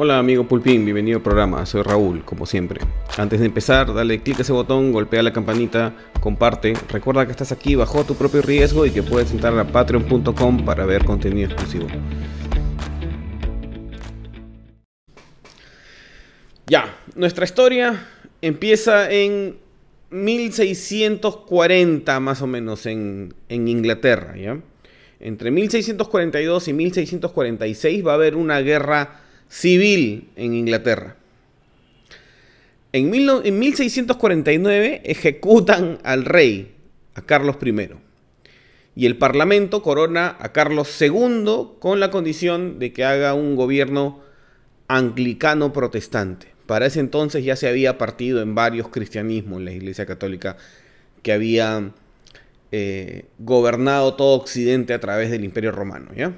Hola amigo Pulpín, bienvenido al programa, soy Raúl, como siempre. Antes de empezar, dale clic a ese botón, golpea la campanita, comparte. Recuerda que estás aquí bajo tu propio riesgo y que puedes entrar a patreon.com para ver contenido exclusivo. Ya, nuestra historia empieza en 1640 más o menos en, en Inglaterra, ¿ya? Entre 1642 y 1646 va a haber una guerra civil en Inglaterra. En, 1649 ejecutan al rey, a Carlos I, y el Parlamento corona a Carlos II con la condición de que haga un gobierno anglicano protestante. Para ese entonces ya se había partido en varios cristianismos en la Iglesia Católica que había eh, gobernado todo Occidente a través del Imperio Romano. ¿ya?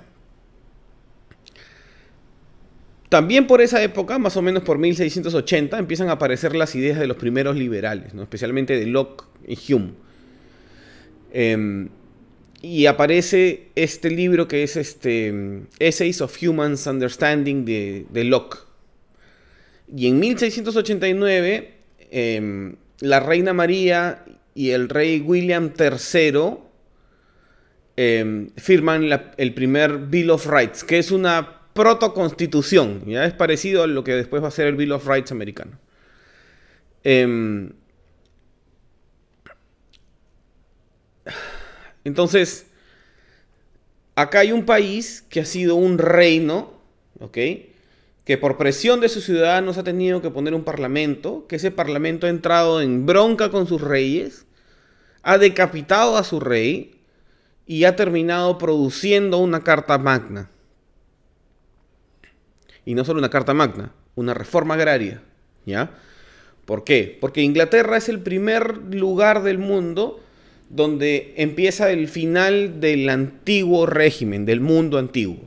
También por esa época, más o menos por 1680, empiezan a aparecer las ideas de los primeros liberales, ¿no? especialmente de Locke y Hume. Em, y aparece este libro que es este, Essays of Human Understanding de, Locke. Y en 1689, em, la reina María y el rey William III em, firman el primer Bill of Rights, que es una protoconstitución. Ya es parecido a lo que después va a ser el Bill of Rights americano. Em, entonces, acá hay un país que ha sido un reino, ¿ok? Que por presión de sus ciudadanos ha tenido que poner un parlamento, que ese parlamento ha entrado en bronca con sus reyes, ha decapitado a su rey y ha terminado produciendo una carta magna y no solo una carta magna, una reforma agraria. ¿Ya? ¿Por qué? Porque Inglaterra es el primer lugar del mundo donde empieza el final del antiguo régimen, del mundo antiguo.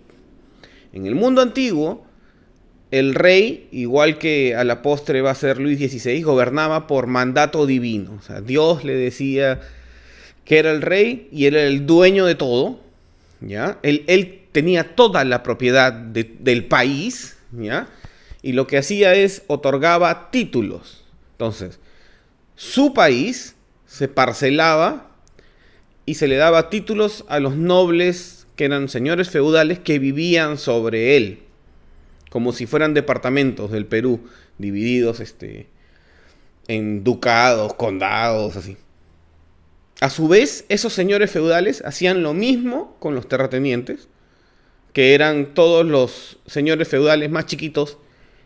En el mundo antiguo, el rey, igual que a la postre va a ser Luis XVI, gobernaba por mandato divino. Dios le decía que era el rey y era el dueño de todo. ¿ya? Él, él tenía toda la propiedad del país, Y lo que hacía es otorgaba títulos. Entonces, su país se parcelaba y se le daba títulos a los nobles que eran señores feudales que vivían sobre él, como si fueran departamentos del Perú, divididos este, en ducados, condados, así. A su vez, esos señores feudales hacían lo mismo con los terratenientes que eran todos los señores feudales más chiquitos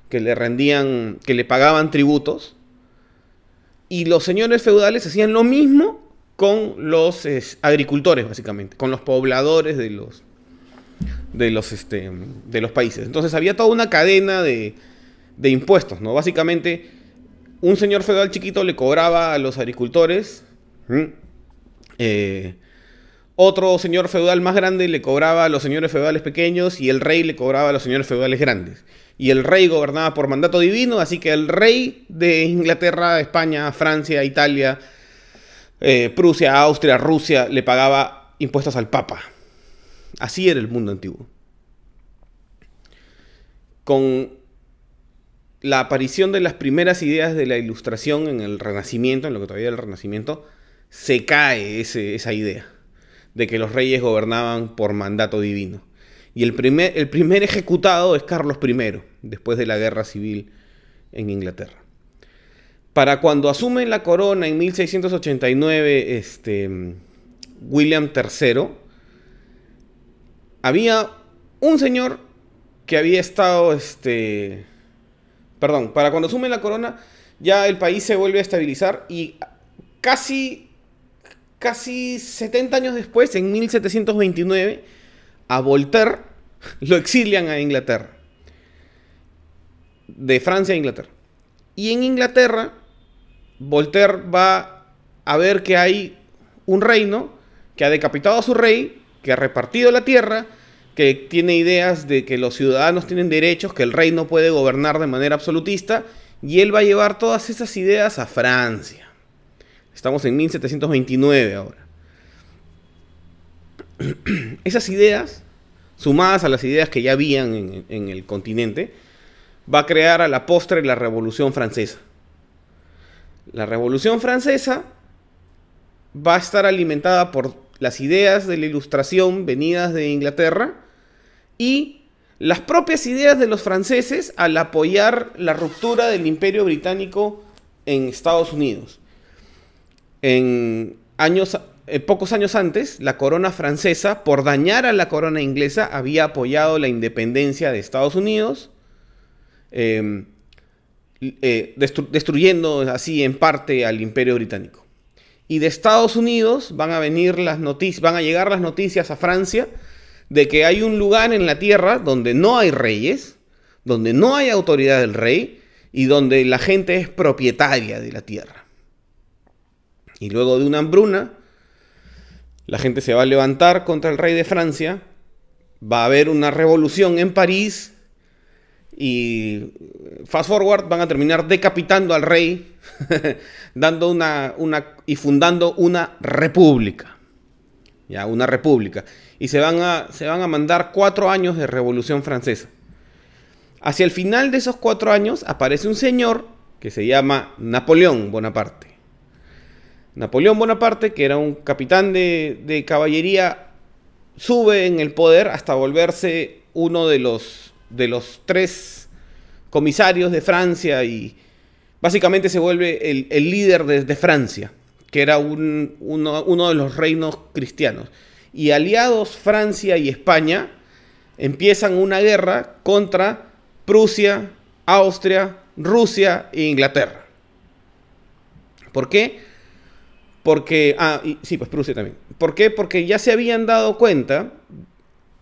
que le rendían, que le pagaban tributos. Y los señores feudales hacían lo mismo con los agricultores, básicamente, con los pobladores de los, de los, este, de los países. Entonces había toda una cadena de, de impuestos, ¿no? Básicamente, un señor feudal chiquito le cobraba a los agricultores otro señor feudal más grande le cobraba a los señores feudales pequeños y el rey le cobraba a los señores feudales grandes. Y el rey gobernaba por mandato divino, así que el rey de Inglaterra, España, Francia, Italia, eh, Prusia, Austria, Rusia, le pagaba impuestos al Papa. Así era el mundo antiguo. Con la aparición de las primeras ideas de la ilustración en el Renacimiento, en lo que todavía era el Renacimiento, se cae esa idea de que los reyes gobernaban por mandato divino. Y el primer, el primer ejecutado es Carlos I, después de la guerra civil en Inglaterra. Para cuando asume la corona en 1689 este, William III, había un señor que había estado, este, perdón, para cuando asume la corona ya el país se vuelve a estabilizar y casi casi 70 años después, en 1729, a Voltaire lo exilian a Inglaterra. De Francia a Inglaterra. Y en Inglaterra, Voltaire va a ver que hay un reino que ha decapitado a su rey, que ha repartido la tierra, que tiene ideas de que los ciudadanos tienen derechos, que el rey no puede gobernar de manera absolutista, y él va a llevar todas esas ideas a Francia. Estamos en 1729 ahora. Esas ideas, sumadas a las ideas que ya habían en, el continente, va a crear a la postre la Revolución Francesa. La Revolución Francesa va a estar alimentada por las ideas de la ilustración venidas de Inglaterra y las propias ideas de los franceses al apoyar la ruptura del imperio británico en Estados Unidos. En años, eh, pocos años antes, la corona francesa, por dañar a la corona inglesa, había apoyado la independencia de Estados Unidos, em, eh, destruyendo así en parte al imperio británico. Y de Estados Unidos van a venir las van a llegar las noticias a Francia de que hay un lugar en la tierra donde no hay reyes, donde no hay autoridad del rey y donde la gente es propietaria de la tierra. Y luego de una hambruna, la gente se va a levantar contra el rey de Francia, va a haber una revolución en París y fast forward van a terminar decapitando al rey, dando una, una y fundando una república. Ya, una república. Y se van, a, se van a mandar cuatro años de revolución francesa. Hacia el final de esos cuatro años aparece un señor que se llama Napoleón Bonaparte. Napoleón Bonaparte, que era un capitán de, caballería, sube en el poder hasta volverse uno de los, de los tres comisarios de Francia y básicamente se vuelve el, líder de, Francia, que era uno, uno de los reinos cristianos. Y aliados Francia y España empiezan una guerra contra Prusia, Austria, Rusia e Inglaterra. ¿Por qué? Porque, ah, sí, pues Prusia también. ¿Por qué? Porque ya se habían dado cuenta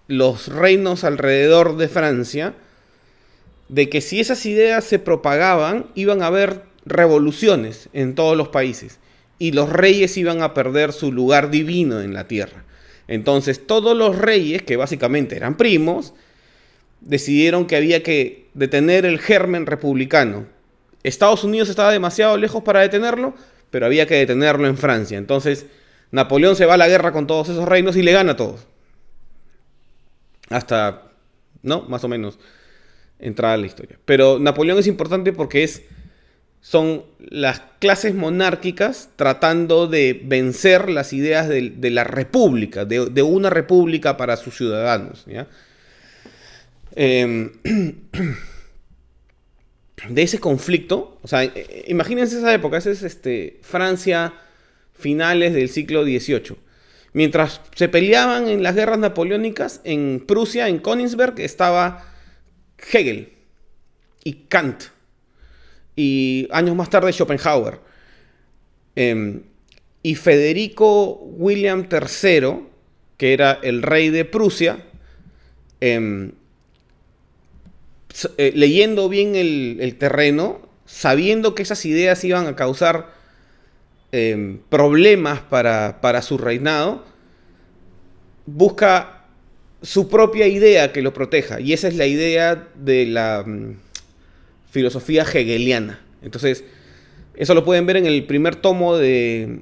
los reinos alrededor de Francia de que si esas ideas se propagaban, iban a haber revoluciones en todos los países y los reyes iban a perder su lugar divino en la tierra. Entonces todos los reyes, que básicamente eran primos, decidieron que había que detener el germen republicano. Estados Unidos estaba demasiado lejos para detenerlo, pero había que detenerlo en Francia. Entonces, Napoleón se va a la guerra con todos esos reinos y le gana a todos. Hasta, ¿no? Más o menos, entrada a la historia. Pero Napoleón es importante porque es, son las clases monárquicas tratando de vencer las ideas de, la república, de, de, una república para sus ciudadanos. ¿ya? Eh, de ese conflicto, o sea, eh, eh, imagínense esa época, esa es este, Francia finales del siglo XVIII. Mientras se peleaban en las guerras napoleónicas, en Prusia, en Königsberg, estaba Hegel y Kant. Y años más tarde Schopenhauer. Em, y Federico William III, que era el rey de Prusia, em, eh, leyendo bien el, terreno, sabiendo que esas ideas iban a causar em, problemas para, su reinado, busca su propia idea que lo proteja. Y esa es la idea de la mm, filosofía hegeliana. Entonces, eso lo pueden ver en el primer tomo de...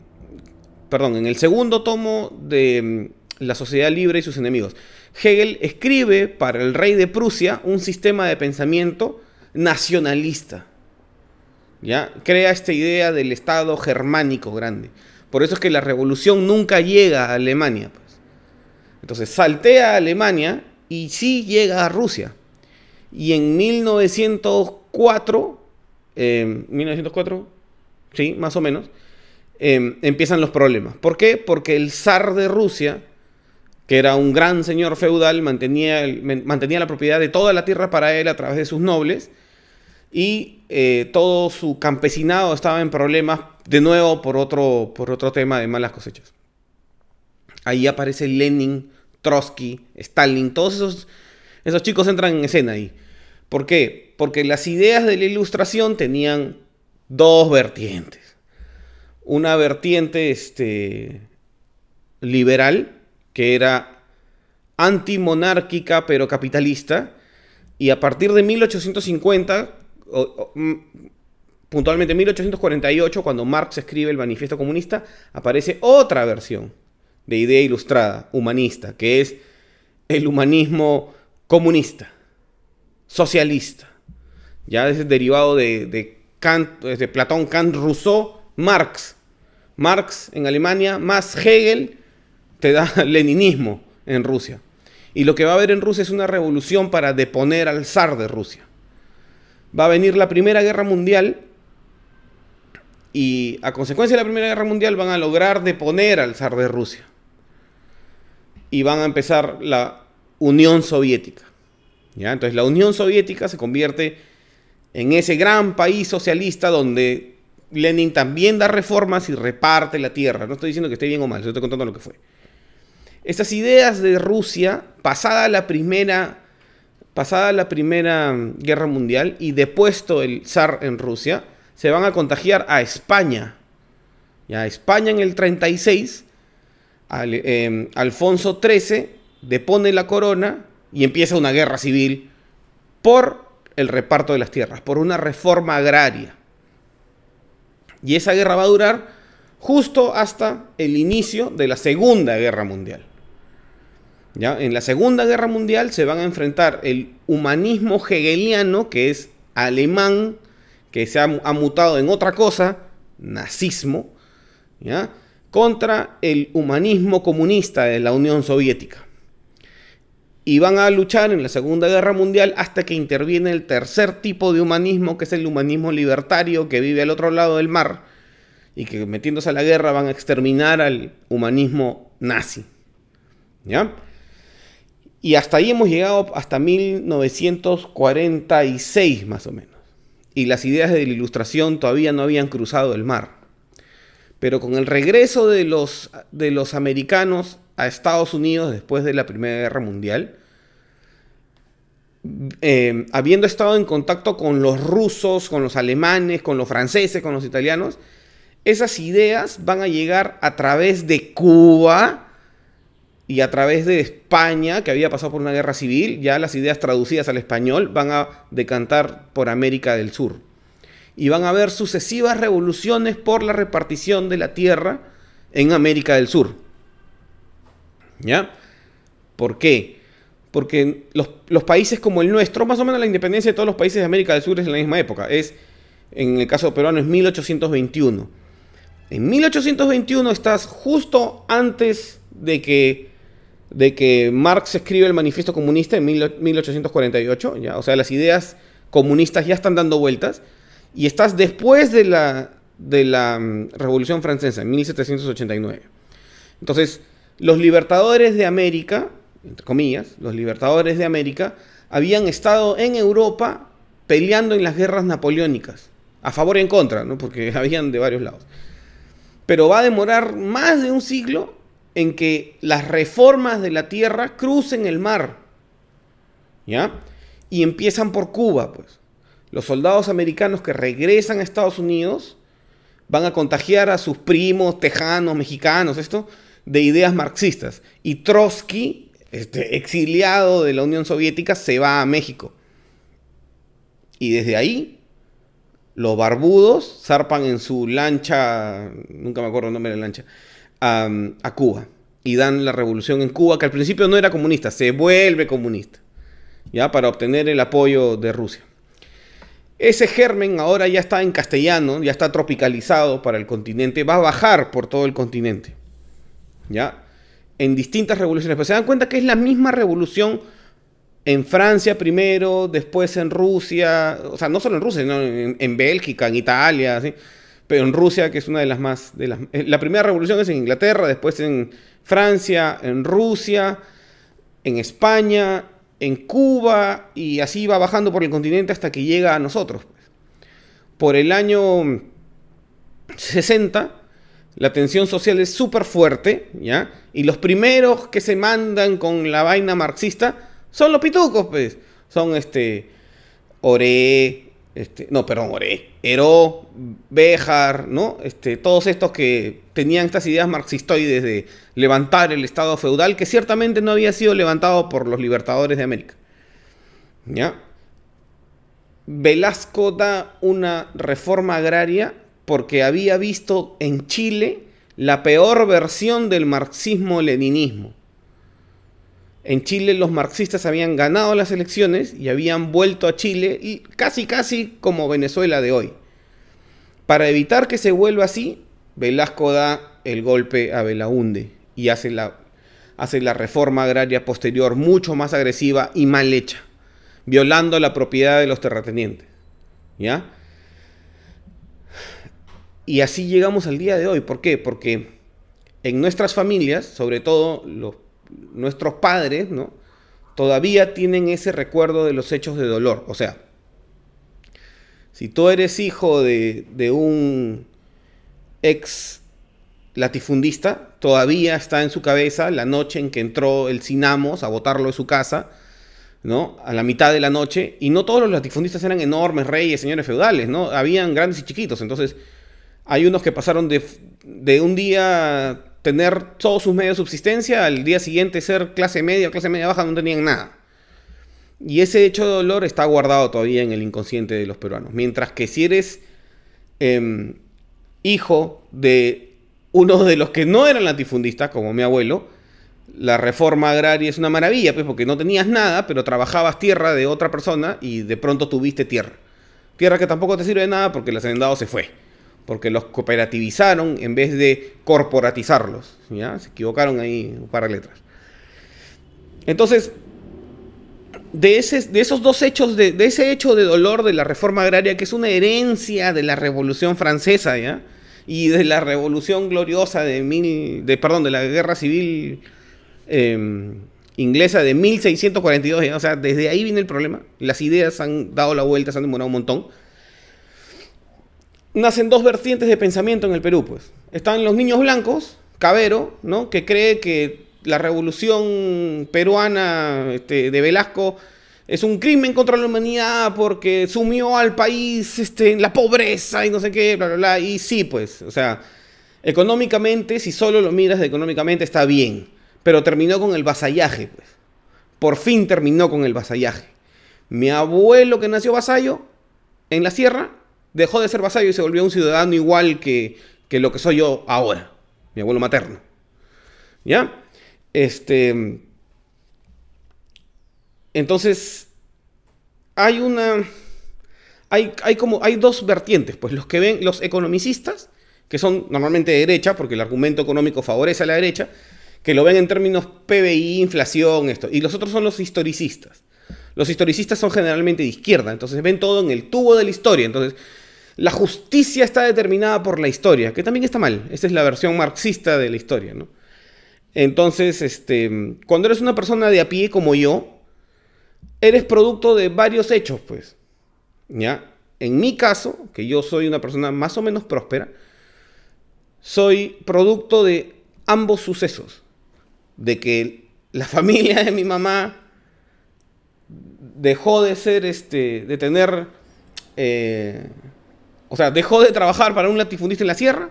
Perdón, en el segundo tomo de mm, La Sociedad Libre y sus enemigos. Hegel escribe para el rey de Prusia un sistema de pensamiento nacionalista. ¿ya? Crea esta idea del Estado germánico grande. Por eso es que la revolución nunca llega a Alemania. Pues. Entonces saltea a Alemania y sí llega a Rusia. Y en 1904, 1904, em, sí, más o menos, em, empiezan los problemas. ¿Por qué? Porque el zar de Rusia que era un gran señor feudal, mantenía, mantenía la propiedad de toda la tierra para él a través de sus nobles, y eh, todo su campesinado estaba en problemas, de nuevo por otro, por otro tema de malas cosechas. Ahí aparece Lenin, Trotsky, Stalin, todos esos, esos chicos entran en escena ahí. ¿Por qué? Porque las ideas de la ilustración tenían dos vertientes. Una vertiente este, liberal, que era antimonárquica pero capitalista, y a partir de 1850, mm, puntualmente 1848, cuando Marx escribe el Manifiesto Comunista, aparece otra versión de idea ilustrada, humanista, que es el humanismo comunista, socialista, Ya es derivado de, de Kant, de Platón, Kant, Rousseau, Marx. Marx en Alemania, más Hegel, te da leninismo en Rusia. Y lo que va a haber en Rusia es una revolución para deponer al zar de Rusia. Va a venir la Primera Guerra Mundial y a consecuencia de la Primera Guerra Mundial van a lograr deponer al zar de Rusia. Y van a empezar la Unión Soviética. ¿ya? Entonces la Unión Soviética se convierte en ese gran país socialista donde Lenin también da reformas y reparte la tierra. No estoy diciendo que esté bien o mal, estoy contando lo que fue. Estas ideas de Rusia, pasada la primera, pasada la primera guerra mundial y depuesto el zar en Rusia, se van a contagiar a España. Ya, España en el 36, em, Alfonso XIII depone la corona y empieza una guerra civil por el reparto de las tierras, por una reforma agraria. Y esa guerra va a durar justo hasta el inicio de la Segunda Guerra Mundial. ¿Ya? En la Segunda Guerra Mundial se van a enfrentar el humanismo hegeliano, que es alemán, que se ha, mutado en otra cosa, nazismo, ¿ya? contra el humanismo comunista de la Unión Soviética. Y van a luchar en la Segunda Guerra Mundial hasta que interviene el tercer tipo de humanismo, que es el humanismo libertario, que vive al otro lado del mar, y que metiéndose a la guerra van a exterminar al humanismo nazi. ¿Ya? Y hasta ahí hemos llegado hasta 1946 más o menos. Y las ideas de la ilustración todavía no habían cruzado el mar. Pero con el regreso de los, de los americanos a Estados Unidos después de la Primera Guerra Mundial, eh, habiendo estado en contacto con los rusos, con los alemanes, con los franceses, con los italianos, esas ideas van a llegar a través de Cuba y a través de España, que había pasado por una guerra civil, ya las ideas traducidas al español van a decantar por América del Sur. Y van a haber sucesivas revoluciones por la repartición de la tierra en América del Sur. ¿Ya? ¿Por qué? Porque los, países como el nuestro, más o menos la independencia de todos los países de América del Sur es en la misma época. Es, en el caso peruano, es 1821. En 1821 estás justo antes de que de que Marx escribe el manifiesto comunista en 1848, ¿ya? o sea, las ideas comunistas ya están dando vueltas, y estás después de la, de la mm, Revolución Francesa, en 1789. Entonces, los libertadores de América, entre comillas, los libertadores de América, habían estado en Europa peleando en las guerras napoleónicas, a favor y en contra, ¿no? porque habían de varios lados. Pero va a demorar más de un siglo en que las reformas de la tierra crucen el mar. ¿Ya? Y empiezan por Cuba, pues. Los soldados americanos que regresan a Estados Unidos van a contagiar a sus primos tejanos, mexicanos, esto, de ideas marxistas. Y Trotsky, este, exiliado de la Unión Soviética, se va a México. Y desde ahí, los barbudos zarpan en su lancha, nunca me acuerdo el nombre de la lancha, a, Cuba y dan la revolución en Cuba, que al principio no era comunista, se vuelve comunista, ya para obtener el apoyo de Rusia. Ese germen ahora ya está en castellano, ya está tropicalizado para el continente, va a bajar por todo el continente, ya en distintas revoluciones, pero se dan cuenta que es la misma revolución en Francia primero, después en Rusia, o sea, no solo en Rusia, sino en, Bélgica, en Italia. Pero en Rusia, que es una de las más... De las, eh, la primera revolución es en Inglaterra, después en Francia, en Rusia, en España, en Cuba, y así va bajando por el continente hasta que llega a nosotros. Por el año 60, la tensión social es súper fuerte, ¿ya? Y los primeros que se mandan con la vaina marxista son los pitucos, pues. Son este... Oré, este, no, perdón, Oré, Heró, Béjar, ¿no? Este, todos estos que tenían estas ideas marxistoides de levantar el Estado feudal, que ciertamente no había sido levantado por los libertadores de América. ¿Ya? Velasco da una reforma agraria porque había visto en Chile la peor versión del marxismo-leninismo. En Chile los marxistas habían ganado las elecciones y habían vuelto a Chile y casi casi como Venezuela de hoy. Para evitar que se vuelva así, Velasco da el golpe a Belaunde y hace la, hace la reforma agraria posterior mucho más agresiva y mal hecha, violando la propiedad de los terratenientes. ¿Ya? Y así llegamos al día de hoy. ¿Por qué? Porque en nuestras familias, sobre todo los, nuestros padres, ¿no? Todavía tienen ese recuerdo de los hechos de dolor. O sea, si tú eres hijo de, de un ex latifundista, todavía está en su cabeza la noche en que entró el Sinamos a botarlo de su casa, ¿no? A la mitad de la noche, y no todos los latifundistas eran enormes reyes, señores feudales, ¿no? Habían grandes y chiquitos, entonces hay unos que pasaron de, de un día tener todos sus medios de subsistencia, al día siguiente ser clase media o clase media baja, no tenían nada. Y ese hecho de dolor está guardado todavía en el inconsciente de los peruanos. Mientras que si eres em, hijo de uno de los que no eran latifundistas, como mi abuelo, la reforma agraria es una maravilla, pues porque no tenías nada, pero trabajabas tierra de otra persona y de pronto tuviste tierra. Tierra que tampoco te sirve de nada porque el hacendado se fue porque los cooperativizaron en vez de corporatizarlos. ¿ya? Se equivocaron ahí un par de letras. Entonces, de, ese, de esos dos hechos, de, ese hecho de dolor de la reforma agraria, que es una herencia de la Revolución Francesa, ¿ya? y de la Revolución Gloriosa de mil, de, perdón, de la Guerra Civil em, inglesa de 1642, o sea, desde ahí viene el problema. Las ideas han dado la vuelta, se han demorado un montón nacen dos vertientes de pensamiento en el Perú, pues. Están los niños blancos, Cabero, ¿no? Que cree que la revolución peruana este, de Velasco es un crimen contra la humanidad porque sumió al país este, en la pobreza y no sé qué, bla, bla, bla. Y sí, pues, o sea, económicamente, si solo lo miras económicamente, está bien. Pero terminó con el vasallaje, pues. Por fin terminó con el vasallaje. Mi abuelo que nació vasallo en la sierra dejó de ser vasallo y se volvió un ciudadano igual que, lo que soy yo ahora, mi abuelo materno. ¿Ya? Este. Entonces, hay una. Hay, hay, como. Hay dos vertientes. Pues los que ven, los economicistas, que son normalmente de derecha, porque el argumento económico favorece a la derecha, que lo ven en términos PBI, inflación, esto. Y los otros son los historicistas. Los historicistas son generalmente de izquierda, entonces ven todo en el tubo de la historia. Entonces, la justicia está determinada por la historia, que también está mal. Esa es la versión marxista de la historia, ¿no? Entonces, este, cuando eres una persona de a pie como yo, eres producto de varios hechos, pues. ¿Ya? En mi caso, que yo soy una persona más o menos próspera, soy producto de ambos sucesos. De que la familia de mi mamá dejó de ser, este, de tener eh, o sea, dejó de trabajar para un latifundista en la sierra.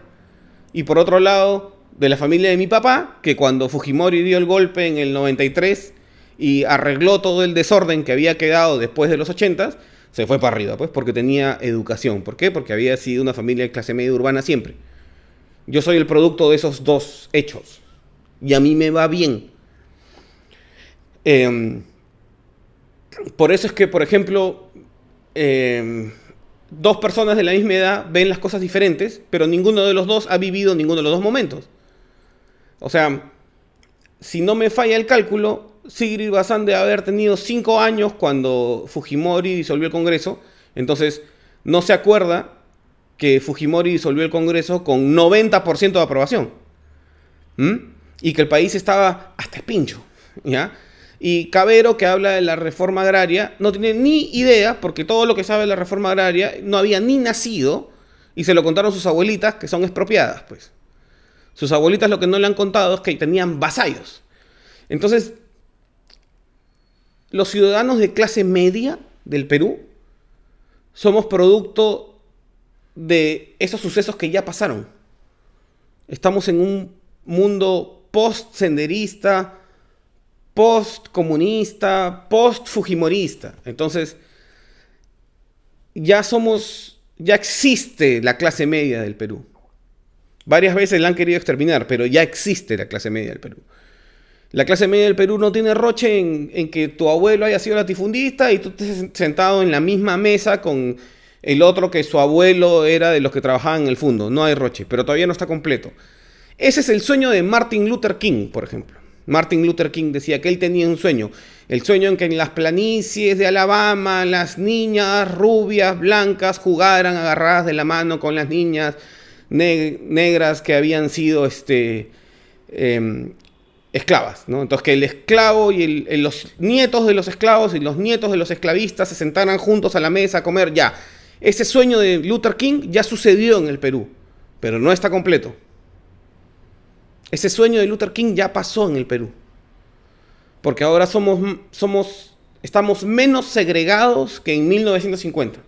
Y por otro lado, de la familia de mi papá, que cuando Fujimori dio el golpe en el 93 y arregló todo el desorden que había quedado después de los 80, se fue para arriba, pues, porque tenía educación. ¿Por qué? Porque había sido una familia de clase media urbana siempre. Yo soy el producto de esos dos hechos. Y a mí me va bien. Em, por eso es que, por ejemplo, eh, dos personas de la misma edad ven las cosas diferentes, pero ninguno de los dos ha vivido ninguno de los dos momentos. O sea, si no me falla el cálculo, Sigrid Bazán debe haber tenido cinco años cuando Fujimori disolvió el Congreso, entonces no se acuerda que Fujimori disolvió el Congreso con 90% de aprobación. Y que el país estaba hasta el pincho, ¿ya? Y Cabero, que habla de la reforma agraria, no tiene ni idea, porque todo lo que sabe de la reforma agraria no había ni nacido, y se lo contaron sus abuelitas, que son expropiadas, pues. Sus abuelitas lo que no le han contado es que tenían vasallos. Entonces, los ciudadanos de clase media del Perú somos producto de esos sucesos que ya pasaron. Estamos en un mundo post-senderista, post-comunista, post-fujimorista. Entonces, ya somos, ya existe la clase media del Perú. Varias veces la han querido exterminar, pero ya existe la clase media del Perú. La clase media del Perú no tiene roche en, que tu abuelo haya sido latifundista y tú estés sentado en la misma mesa con el otro que su abuelo era de los que trabajaban en el fondo. No hay roche, pero todavía no está completo. Ese es el sueño de Martin Luther King, por ejemplo. Martin Luther King decía que él tenía un sueño. El sueño en que en las planicies de Alabama las niñas rubias, blancas, jugaran agarradas de la mano con las niñas negras que habían sido este, em, esclavas, ¿no? Entonces que el esclavo y los nietos de los esclavos y los nietos de los esclavistas se sentaran juntos a la mesa a comer ya. Ese sueño de Luther King ya sucedió en el Perú, pero no está completo. Ese sueño de Luther King ya pasó en el Perú. Porque ahora somos, somos, estamos menos segregados que en 1950.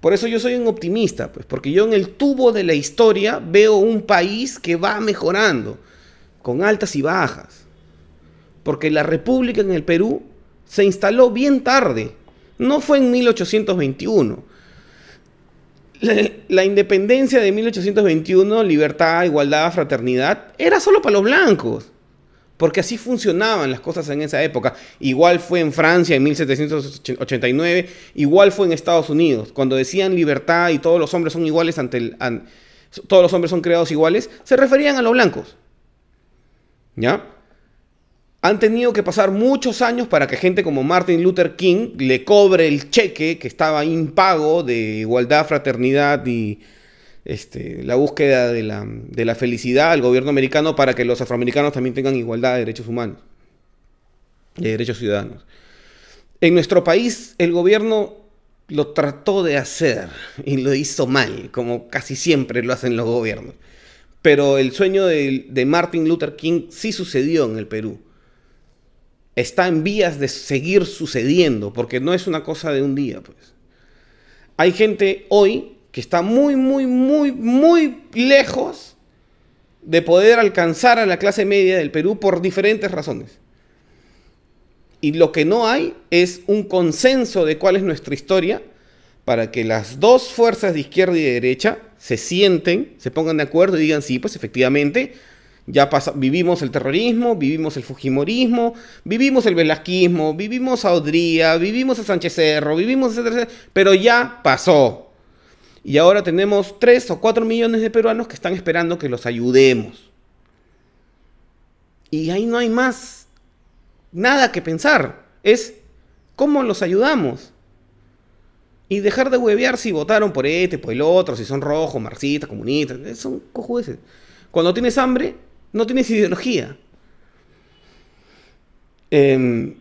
Por eso yo soy un optimista, pues, porque yo en el tubo de la historia veo un país que va mejorando con altas y bajas. Porque la república en el Perú se instaló bien tarde. No fue en 1821. La, independencia de 1821, libertad, igualdad, fraternidad, era solo para los blancos. Porque así funcionaban las cosas en esa época. Igual fue en Francia en 1789, igual fue en Estados Unidos. Cuando decían libertad y todos los hombres son iguales ante el... todos los hombres son creados iguales, se referían a los blancos. ¿Ya? Han tenido que pasar muchos años para que gente como Martin Luther King le cobre el cheque que estaba impago de igualdad, fraternidad y este, la búsqueda de la, de la felicidad al gobierno americano para que los afroamericanos también tengan igualdad de derechos humanos, de derechos ciudadanos. En nuestro país el gobierno lo trató de hacer y lo hizo mal, como casi siempre lo hacen los gobiernos. Pero el sueño de, Martin Luther King sí sucedió en el Perú. Está en vías de seguir sucediendo, porque no es una cosa de un día, pues. Hay gente hoy que está muy, muy, muy, muy lejos de poder alcanzar a la clase media del Perú por diferentes razones. Y lo que no hay es un consenso de cuál es nuestra historia para que las dos fuerzas de izquierda y de derecha se sienten, se pongan de acuerdo y digan, sí, pues efectivamente, ya pasa, vivimos el terrorismo, vivimos el fujimorismo, vivimos el velasquismo, vivimos a Odría, vivimos a Sánchez Cerro, vivimos, etcétera, pero ya pasó. Y ahora tenemos 3 o 4 millones de peruanos que están esperando que los ayudemos. Y ahí no hay más nada que pensar. Es cómo los ayudamos. Y dejar de huevear si votaron por este, por el otro, si son rojos, marxistas, comunistas. Son cojudeces. Cuando tienes hambre, no tienes ideología. Em,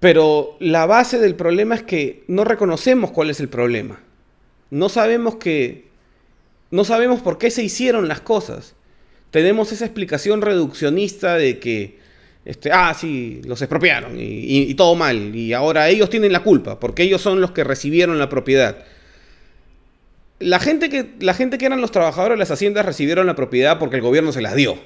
pero la base del problema es que no reconocemos cuál es el problema. No sabemos que. No sabemos por qué se hicieron las cosas. Tenemos esa explicación reduccionista de que este, ah, sí, los expropiaron y, todo mal. Y ahora ellos tienen la culpa, porque ellos son los que recibieron la propiedad. La gente que, la gente que eran los trabajadores de las haciendas recibieron la propiedad porque el gobierno se las dio.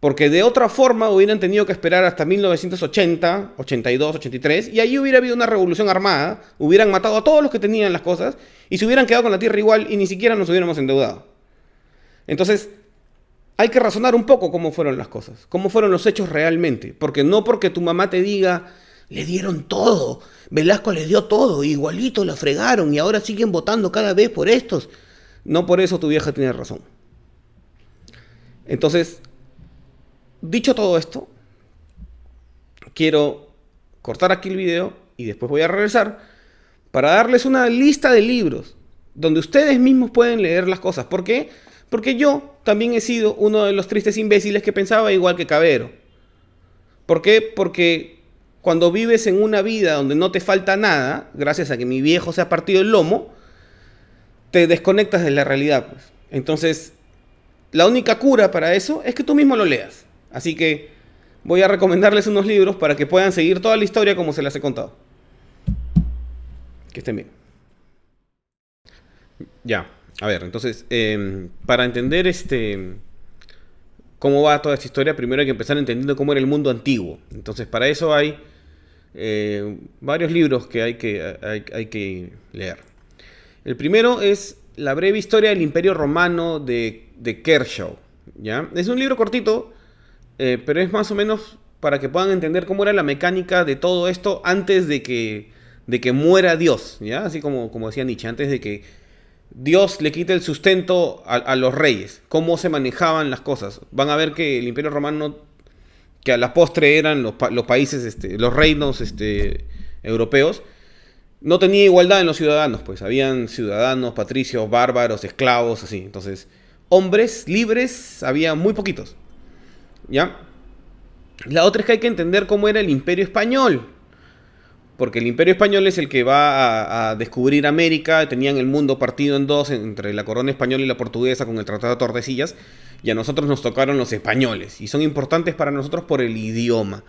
Porque de otra forma hubieran tenido que esperar hasta 1980, 82, 83, y ahí hubiera habido una revolución armada, hubieran matado a todos los que tenían las cosas, y se hubieran quedado con la tierra igual y ni siquiera nos hubiéramos endeudado. Entonces, hay que razonar un poco cómo fueron las cosas, cómo fueron los hechos realmente. Porque no porque tu mamá te diga, le dieron todo, Velasco les dio todo, igualito la fregaron y ahora siguen votando cada vez por estos. No por eso tu vieja tiene razón. Entonces, dicho todo esto, quiero cortar aquí el video y después voy a regresar para darles una lista de libros donde ustedes mismos pueden leer las cosas. ¿Por qué? Porque yo también he sido uno de los tristes imbéciles que pensaba igual que Cabero. ¿Por qué? Porque cuando vives en una vida donde no te falta nada, gracias a que mi viejo se ha partido el lomo, te desconectas de la realidad. Pues. Entonces, la única cura para eso es que tú mismo lo leas. Así que voy a recomendarles unos libros para que puedan seguir toda la historia como se las he contado. Que estén bien. Ya. A ver, entonces, em, para entender este cómo va toda esta historia, primero hay que empezar entendiendo cómo era el mundo antiguo. Entonces, para eso hay eh, varios libros que hay que, hay, que leer. El primero es La breve historia del Imperio Romano de, de Kershaw. ¿ya? Es un libro cortito, eh, pero es más o menos para que puedan entender cómo era la mecánica de todo esto antes de que, de que muera Dios, ¿ya? Así como, como decía Nietzsche, antes de que Dios le quite el sustento a, los reyes, cómo se manejaban las cosas. Van a ver que el Imperio Romano, que a la postre eran los, países, este, los reinos este, europeos, no tenía igualdad en los ciudadanos, pues habían ciudadanos, patricios, bárbaros, esclavos, así. Entonces, hombres libres había muy poquitos. ¿Ya? La otra es que hay que entender cómo era el imperio español. Porque el imperio español es el que va a, descubrir América. Tenían el mundo partido en dos entre la corona española y la portuguesa con el Tratado de Tordesillas. Y a nosotros nos tocaron los españoles. Y son importantes para nosotros por el idioma.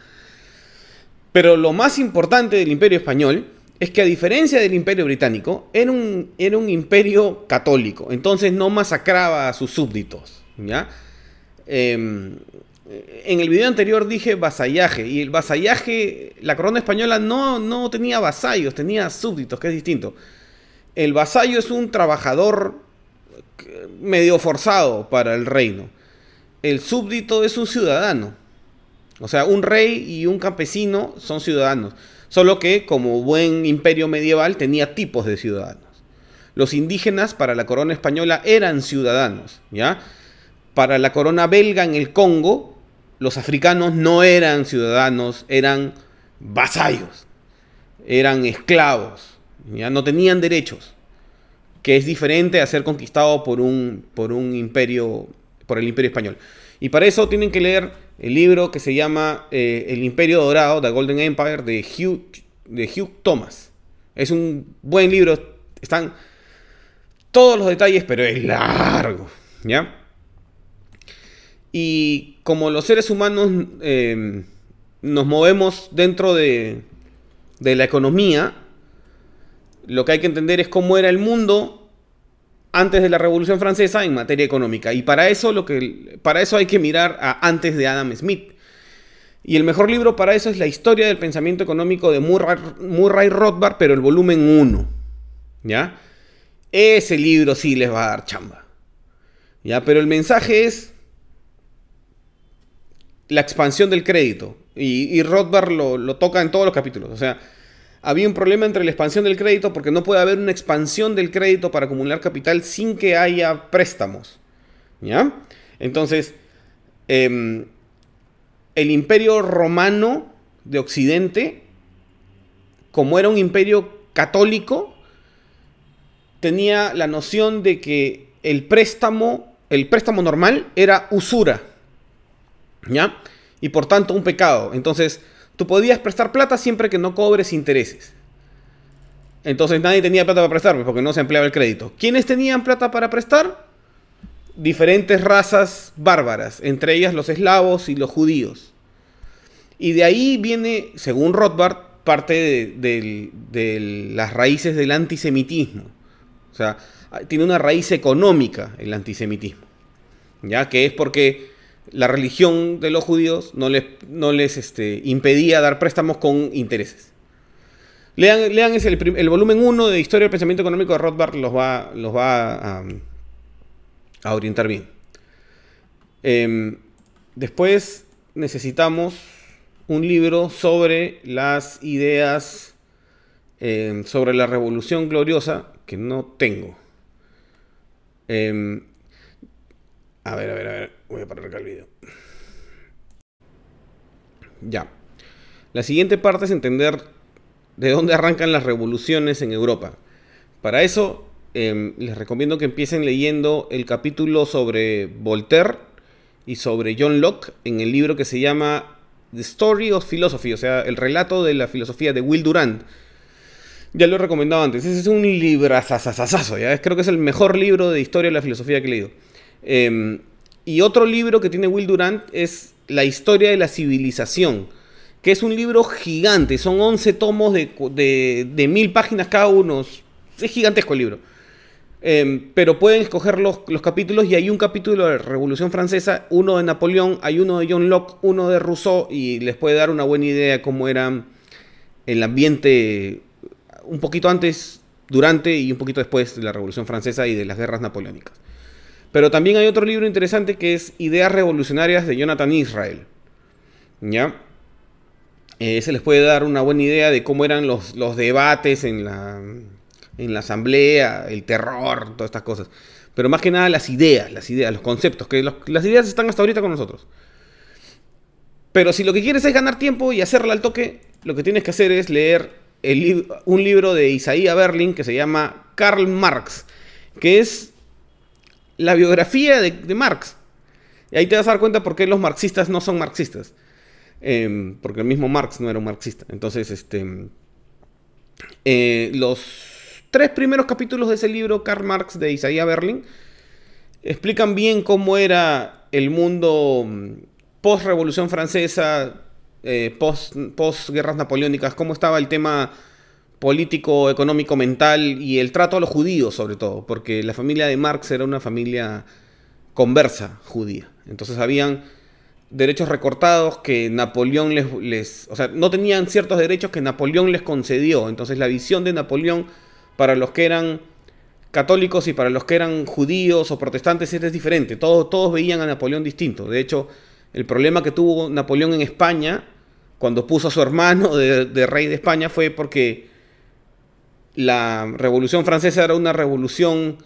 Pero lo más importante del imperio español es que a diferencia del imperio británico, era un, era un imperio católico. Entonces no masacraba a sus súbditos. ¿ya? Em, en el video anterior dije vasallaje, y el vasallaje, la corona española no, no tenía vasallos, tenía súbditos, que es distinto. El vasallo es un trabajador medio forzado para el reino. El súbdito es un ciudadano. O sea, un rey y un campesino son ciudadanos. Solo que, como buen imperio medieval, tenía tipos de ciudadanos. Los indígenas para la corona española eran ciudadanos, ¿ya? Para la corona belga en el Congo, los africanos no eran ciudadanos, eran vasallos, eran esclavos, ya no tenían derechos, que es diferente a ser conquistado por un, por un imperio, por el imperio español. Y para eso tienen que leer el libro que se llama eh, El Imperio Dorado, The Golden Empire, de Hugh, de Hugh Thomas. Es un buen libro, están todos los detalles, pero es largo, ¿ya? Y como los seres humanos em, nos movemos dentro de, la economía, lo que hay que entender es cómo era el mundo antes de la Revolución Francesa en materia económica. Y para eso, lo que, para eso hay que mirar a antes de Adam Smith. Y el mejor libro para eso es La historia del pensamiento económico de Murray, Murray Rothbard, pero el volumen 1. ¿Ya? Ese libro sí les va a dar chamba. ¿Ya? Pero el mensaje es la expansión del crédito. Y, Rothbard lo, toca en todos los capítulos. O sea, había un problema entre la expansión del crédito porque no puede haber una expansión del crédito para acumular capital sin que haya préstamos. ¿Ya? Entonces, em, el imperio romano de Occidente, como era un imperio católico, tenía la noción de que el préstamo, el préstamo normal era usura. ¿Ya? Y por tanto un pecado. Entonces, tú podías prestar plata siempre que no cobres intereses. Entonces nadie tenía plata para prestar porque no se empleaba el crédito. ¿Quiénes tenían plata para prestar? Diferentes razas bárbaras, entre ellas los eslavos y los judíos. Y de ahí viene, según Rothbard, parte de, de las raíces del antisemitismo. O sea, tiene una raíz económica el antisemitismo. ¿Ya? Que es porque la religión de los judíos no les, no les este, impedía dar préstamos con intereses. Lean, lean el, volumen 1 de Historia del Pensamiento Económico de Rothbard, los va, los va a, orientar bien. Em, después necesitamos un libro sobre las ideas, em, sobre la revolución gloriosa, que no tengo. Em, a ver, a ver, a ver. Voy a parar acá el video. Ya. La siguiente parte es entender de dónde arrancan las revoluciones en Europa. Para eso, em, les recomiendo que empiecen leyendo el capítulo sobre Voltaire y sobre John Locke en el libro que se llama The Story of Philosophy, o sea, el relato de la filosofía de Will Durant. Ya lo he recomendado antes. Ese es un libro ya creo que es el mejor libro de historia de la filosofía que he leído. Eh, y otro libro que tiene Will Durant es La historia de la civilización, que es un libro gigante, son 11 tomos de, mil páginas cada uno, es gigantesco el libro. Em, pero pueden escoger los, los, capítulos y hay un capítulo de la Revolución Francesa, uno de Napoleón, hay uno de John Locke, uno de Rousseau y les puede dar una buena idea de cómo era el ambiente un poquito antes, durante y un poquito después de la Revolución Francesa y de las guerras napoleónicas. Pero también hay otro libro interesante que es Ideas Revolucionarias de Jonathan Israel. ¿Ya? Eh, se les puede dar una buena idea de cómo eran los, los debates en la, en la asamblea, el terror, todas estas cosas. Pero más que nada las ideas, las ideas, los conceptos, que las ideas están hasta ahorita con nosotros. Pero si lo que quieres es ganar tiempo y hacerla al toque, lo que tienes que hacer es leer un libro de Isaías Berlin que se llama Karl Marx, que es la biografía de, Marx. Y ahí te vas a dar cuenta por qué los marxistas no son marxistas. Em, porque el mismo Marx no era un marxista. Entonces, este, eh, los tres primeros capítulos de ese libro, Karl Marx de Isaías Berlin, explican bien cómo era el mundo post-revolución francesa, eh, post-guerras napoleónicas, cómo estaba el tema político, económico, mental y el trato a los judíos sobre todo, porque la familia de Marx era una familia conversa judía. Entonces habían derechos recortados que Napoleón les, les, O sea, no tenían ciertos derechos que Napoleón les concedió. Entonces la visión de Napoleón para los que eran católicos y para los que eran judíos o protestantes es diferente. Todos, todos veían a Napoleón distinto. De hecho, el problema que tuvo Napoleón en España, cuando puso a su hermano de, rey de España, fue porque la Revolución Francesa era una revolución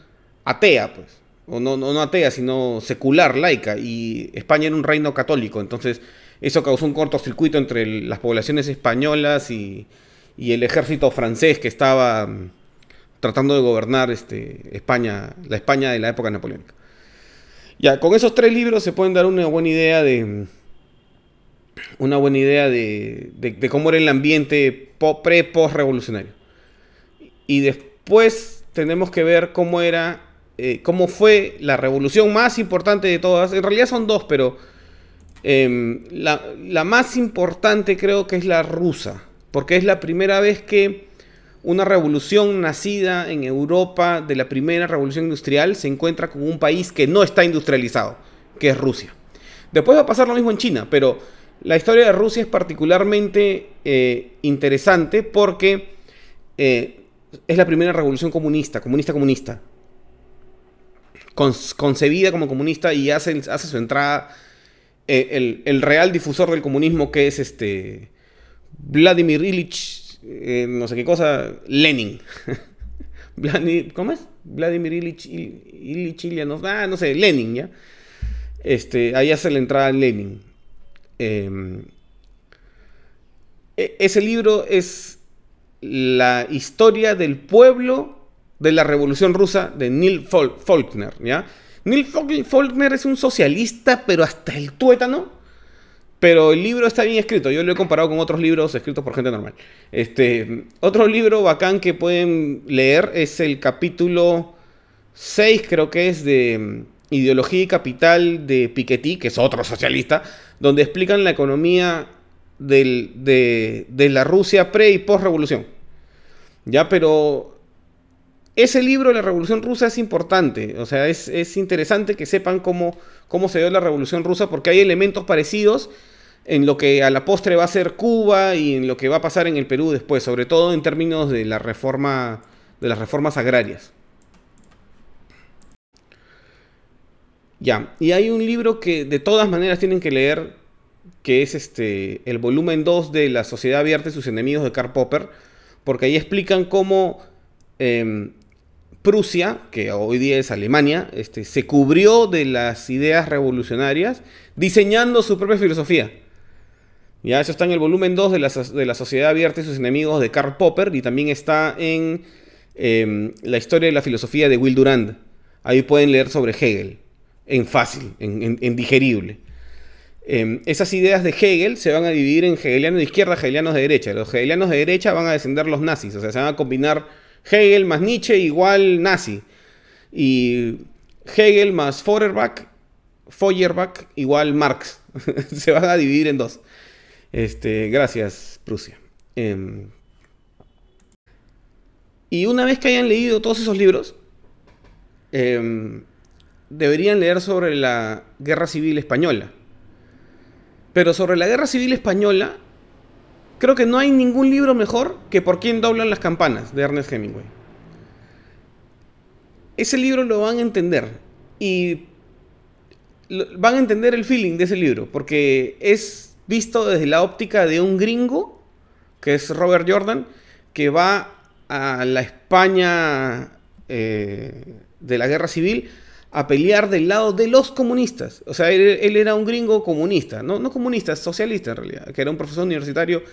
atea, pues. O no, no, atea, sino secular, laica. Y España era un reino católico. Entonces, eso causó un cortocircuito entre las poblaciones españolas y, el ejército francés que estaba mm, tratando de gobernar este, España, la España de la época napoleónica. Ya, con esos tres libros se pueden dar una buena idea de. Una buena idea de, cómo era el ambiente pre-post revolucionario. Y después tenemos que ver cómo era. Eh, cómo fue la revolución más importante de todas. En realidad son dos, pero. Em, la, la más importante creo que es la rusa. Porque es la primera vez que una revolución nacida en Europa de la primera revolución industrial se encuentra con un país que no está industrializado, que es Rusia. Después va a pasar lo mismo en China, pero la historia de Rusia es particularmente eh, interesante porque eh, es la primera revolución comunista, comunista comunista, concebida como comunista y hace, hace su entrada eh, el, el, real difusor del comunismo que es este Vladimir Ilich eh, no sé qué cosa, Lenin. ¿Cómo es? Vladimir Ilich, Ilich ah, no sé, Lenin, ¿ya? Este, ahí hace la entrada Lenin. Em, e, ese libro es la historia del pueblo de la Revolución Rusa de Neil Faulkner, ¿ya? Neil Faulkner es un socialista, pero hasta el tuétano pero el libro está bien escrito. Yo lo he comparado con otros libros escritos por gente normal. Este, otro libro bacán que pueden leer es el capítulo 6, creo que es de mm, Ideología y Capital de Piketty, que es otro socialista, donde explican la economía de, la Rusia pre y post revolución. Ya, pero ese libro, La Revolución Rusa, es importante. O sea, es, interesante que sepan cómo, cómo se dio la Revolución Rusa, porque hay elementos parecidos en lo que a la postre va a ser Cuba y en lo que va a pasar en el Perú después, sobre todo en términos de la reforma de las reformas agrarias. Ya, y hay un libro que de todas maneras tienen que leer, que es este el volumen 2 de La Sociedad Abierta y sus enemigos de Karl Popper, porque ahí explican cómo em, Prusia, que hoy día es Alemania, este, se cubrió de las ideas revolucionarias diseñando su propia filosofía. Ya, eso está en el volumen 2 de la, de la Sociedad Abierta y sus enemigos de Karl Popper y también está en em, la historia de la filosofía de Will Durand. Ahí pueden leer sobre Hegel, en fácil, en, digerible. Em, esas ideas de Hegel se van a dividir en hegelianos de izquierda, hegelianos de derecha. Los hegelianos de derecha van a descender los nazis, o sea, se van a combinar Hegel más Nietzsche igual nazi. Y Hegel más Feuerbach, Feuerbach igual Marx. se van a dividir en dos. Este, gracias, Prusia. Em, y una vez que hayan leído todos esos libros, em, deberían leer sobre la Guerra Civil Española. Pero sobre la Guerra Civil Española, creo que no hay ningún libro mejor que Por quién doblan las campanas, de Ernest Hemingway. Ese libro lo van a entender. Y van a entender el feeling de ese libro, porque es visto desde la óptica de un gringo, que es Robert Jordan, que va a la España eh, de la guerra civil a pelear del lado de los comunistas. O sea, él, era un gringo comunista, no, no comunista, socialista en realidad, que era un profesor universitario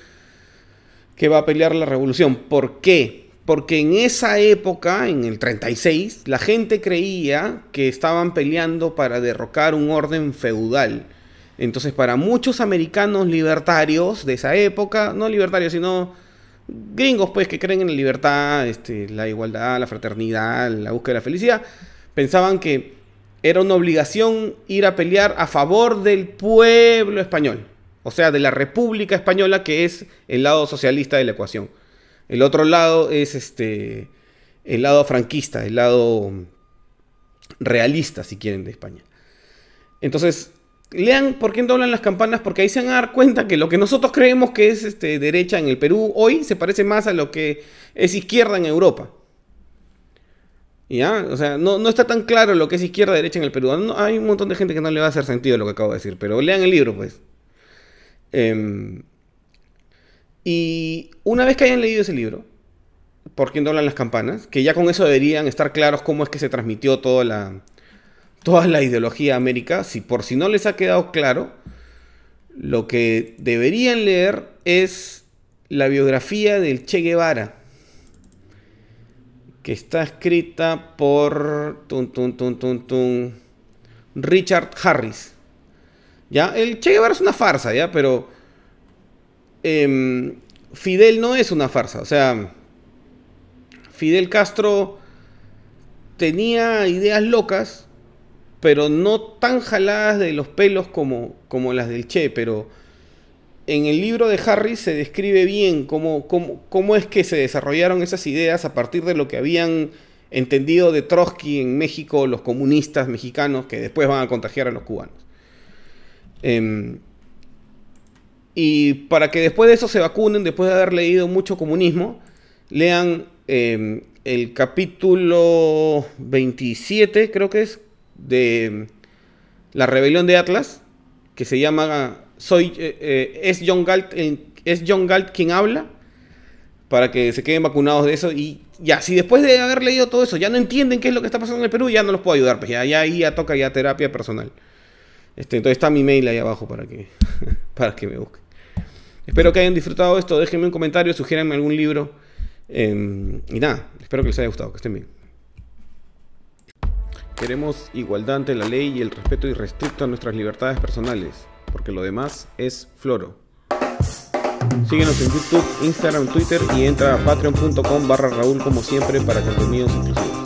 que va a pelear la revolución. ¿Por qué? Porque en esa época, en el 36, la gente creía que estaban peleando para derrocar un orden feudal. Entonces, para muchos americanos libertarios de esa época, no libertarios, sino gringos, pues, que creen en la libertad, este, la igualdad, la fraternidad, la búsqueda de la felicidad, pensaban que era una obligación ir a pelear a favor del pueblo español, o sea, de la República Española, que es el lado socialista de la ecuación. El otro lado es este, el lado franquista, el lado realista, si quieren, de España. Entonces, lean por qué doblan las campanas, porque ahí se van a dar cuenta que lo que nosotros creemos que es este, derecha en el Perú hoy se parece más a lo que es izquierda en Europa. ¿Ya? O sea, no, está tan claro lo que es izquierda derecha en el Perú. hay un montón de gente que no le va a hacer sentido lo que acabo de decir, pero lean el libro, pues. Em, y una vez que hayan leído ese libro, ¿por quién doblan las campanas? Que ya con eso deberían estar claros cómo es que se transmitió toda la, toda la ideología América. Si por si no les ha quedado claro, lo que deberían leer es la biografía del Che Guevara, que está escrita por Richard Harris. ¿Ya? El Che Guevara es una farsa, ¿ya? Pero em, Fidel no es una farsa. O sea, Fidel Castro tenía ideas locas pero no tan jaladas de los pelos como, como las del Che, pero en el libro de Harry se describe bien cómo, cómo, es que se desarrollaron esas ideas a partir de lo que habían entendido de Trotsky en México los comunistas mexicanos que después van a contagiar a los cubanos. Em, y para que después de eso se vacunen, después de haber leído mucho comunismo, lean em, el capítulo 27, creo que es, de la rebelión de Atlas, que se llama Soy eh, eh, es John Galt es John Galt quien habla para que se queden vacunados de eso y ya si después de haber leído todo eso ya no entienden qué es lo que está pasando en el Perú ya no los puedo ayudar pues ya ahí ya toca ya terapia personal. Este entonces está mi mail ahí abajo para que para que me busquen espero que hayan disfrutado esto déjenme un comentario sugiéranme algún libro em, y nada espero que les haya gustado que estén bien. Queremos igualdad ante la ley y el respeto irrestricto a nuestras libertades personales, porque lo demás es floro. Síguenos en YouTube, Instagram, Twitter y entra a patreon.com barra Raúl como siempre para contenidos exclusivos.